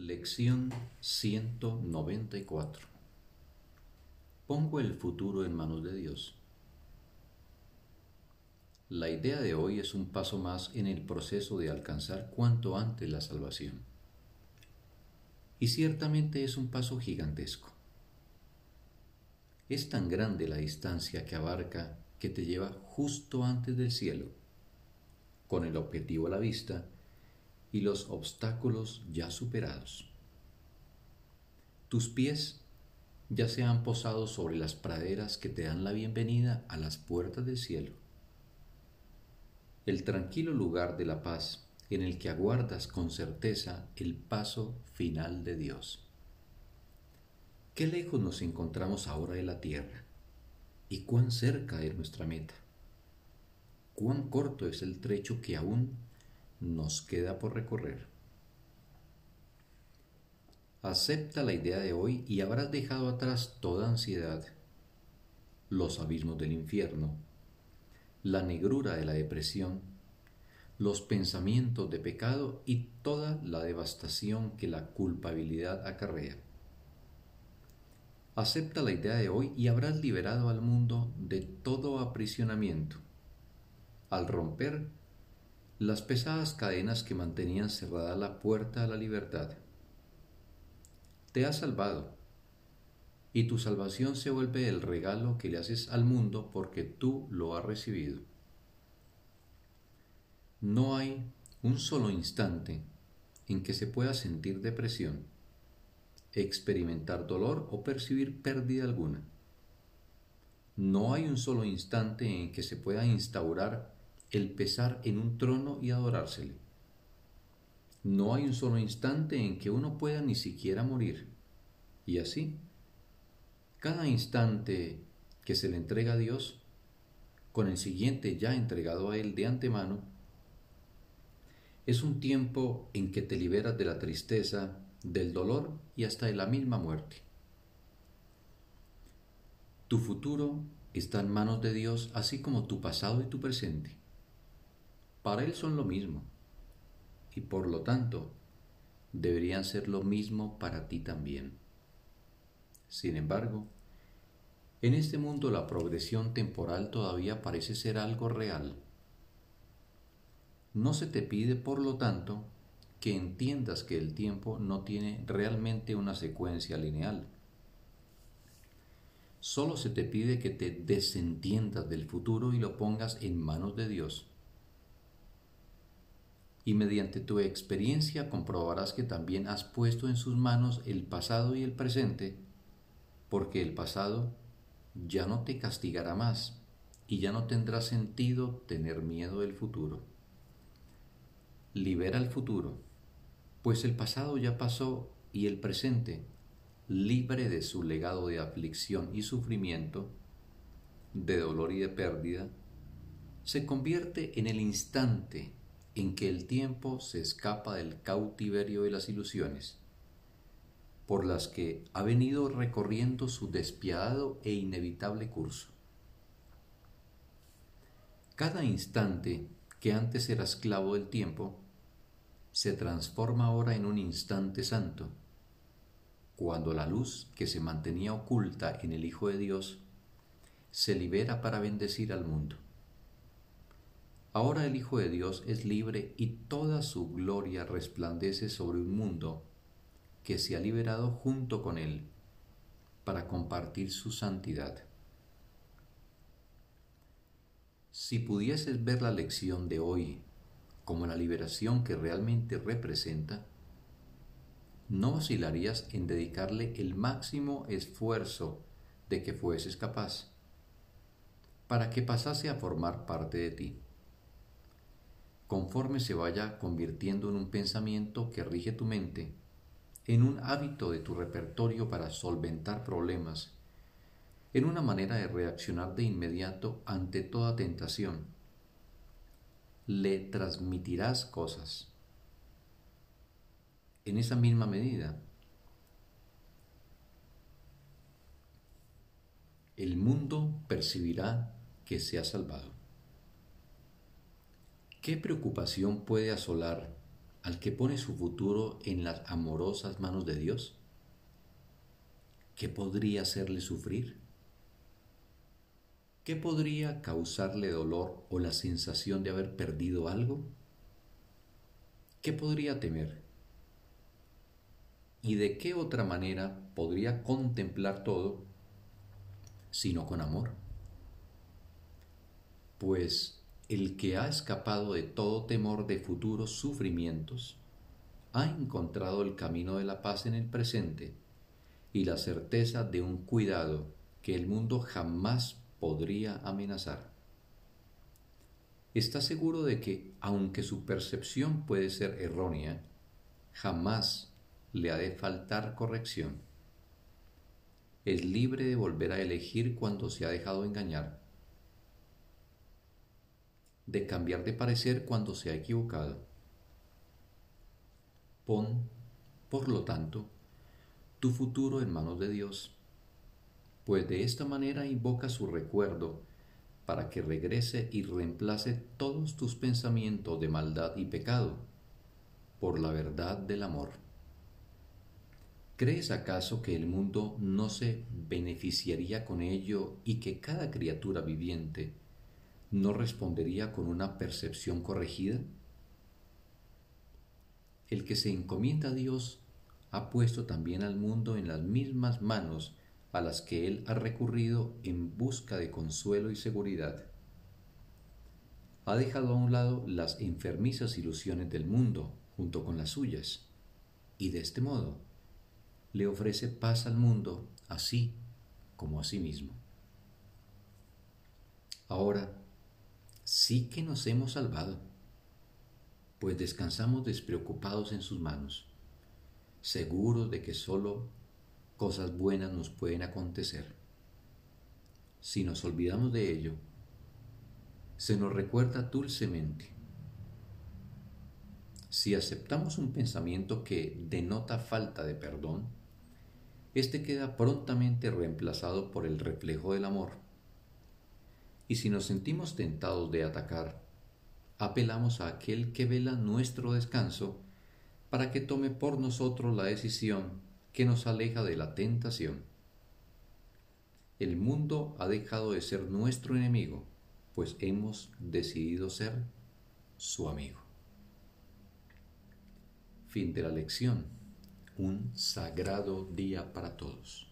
Lección 194 Pongo el futuro en manos de Dios. La idea de hoy es un paso más en el proceso de alcanzar cuanto antes la salvación. Y ciertamente es un paso gigantesco. Es tan grande la distancia que abarca que te lleva justo antes del cielo, con el objetivo a la vista y los obstáculos ya superados. Tus pies ya se han posado sobre las praderas que te dan la bienvenida a las puertas del cielo. El tranquilo lugar de la paz en el que aguardas con certeza el paso final de Dios. Qué lejos nos encontramos ahora de la tierra y cuán cerca de nuestra meta. Cuán corto es el trecho que aún nos queda por recorrer. Acepta la idea de hoy y habrás dejado atrás toda ansiedad, los abismos del infierno, la negrura de la depresión, los pensamientos de pecado y toda la devastación que la culpabilidad acarrea. Acepta la idea de hoy y habrás liberado al mundo de todo aprisionamiento. Al romper las pesadas cadenas que mantenían cerrada la puerta a la libertad. Te has salvado, y tu salvación se vuelve el regalo que le haces al mundo porque tú lo has recibido. No hay un solo instante en que se pueda sentir depresión, experimentar dolor o percibir pérdida alguna. No hay un solo instante en que se pueda instaurar el pesar en un trono y adorársele. No hay un solo instante en que uno pueda ni siquiera morir. Y así, cada instante que se le entrega a Dios, con el siguiente ya entregado a Él de antemano, es un tiempo en que te liberas de la tristeza, del dolor y hasta de la misma muerte. Tu futuro está en manos de Dios, así como tu pasado y tu presente para Él son lo mismo y por lo tanto deberían ser lo mismo para ti también. Sin embargo, en este mundo la progresión temporal todavía parece ser algo real. No se te pide, por lo tanto, que entiendas que el tiempo no tiene realmente una secuencia lineal. Solo se te pide que te desentiendas del futuro y lo pongas en manos de Dios y mediante tu experiencia comprobarás que también has puesto en sus manos el pasado y el presente, porque el pasado ya no te castigará más y ya no tendrá sentido tener miedo del futuro. Libera el futuro, pues el pasado ya pasó y el presente, libre de su legado de aflicción y sufrimiento, de dolor y de pérdida, se convierte en el instante en que el tiempo se escapa del cautiverio de las ilusiones, por las que ha venido recorriendo su despiadado e inevitable curso. Cada instante que antes era esclavo del tiempo, se transforma ahora en un instante santo, cuando la luz que se mantenía oculta en el Hijo de Dios se libera para bendecir al mundo. Ahora el Hijo de Dios es libre y toda su gloria resplandece sobre un mundo que se ha liberado junto con Él para compartir su santidad. Si pudieses ver la lección de hoy como la liberación que realmente representa, no vacilarías en dedicarle el máximo esfuerzo de que fueses capaz, para que pasase a formar parte de ti conforme se vaya convirtiendo en un pensamiento que rige tu mente, en un hábito de tu repertorio para solventar problemas, en una manera de reaccionar de inmediato ante toda tentación. Le transmitirás cosas. En esa misma medida, el mundo percibirá que se ha salvado. ¿Qué preocupación puede asolar al que pone su futuro en las amorosas manos de Dios? ¿Qué podría hacerle sufrir? ¿Qué podría causarle dolor o la sensación de haber perdido algo? ¿Qué podría temer? ¿Y de qué otra manera podría contemplar todo sino con amor? Pues el que ha escapado de todo temor de futuros sufrimientos, ha encontrado el camino de la paz en el presente y la certeza de un cuidado que el mundo jamás podría amenazar. Está seguro de que, aunque su percepción puede ser errónea, jamás le ha de faltar corrección. Es libre de volver a elegir cuando se ha dejado engañar, de cambiar de parecer cuando se ha equivocado. Pon, por lo tanto, tu futuro en manos de Dios, pues de esta manera invoca su recuerdo para que regrese y reemplace todos tus pensamientos de maldad y pecado por la verdad del amor. ¿Crees acaso que el mundo no se beneficiaría con ello y que cada criatura viviente no respondería con una percepción corregida? El que se encomienda a Dios ha puesto también al mundo en las mismas manos a las que él ha recurrido en busca de consuelo y seguridad. Ha dejado a un lado las enfermizas ilusiones del mundo junto con las suyas, y de este modo le ofrece paz al mundo así como a sí mismo. Ahora, sí que nos hemos salvado, pues descansamos despreocupados en sus manos, seguros de que sólo cosas buenas nos pueden acontecer. Si nos olvidamos de ello, se nos recuerda dulcemente. Si aceptamos un pensamiento que denota falta de perdón, éste queda prontamente reemplazado por el reflejo del amor. Y si nos sentimos tentados de atacar, apelamos a aquel que vela nuestro descanso para que tome por nosotros la decisión que nos aleja de la tentación. El mundo ha dejado de ser nuestro enemigo, pues hemos decidido ser su amigo. Fin de la lección. Un sagrado día para todos.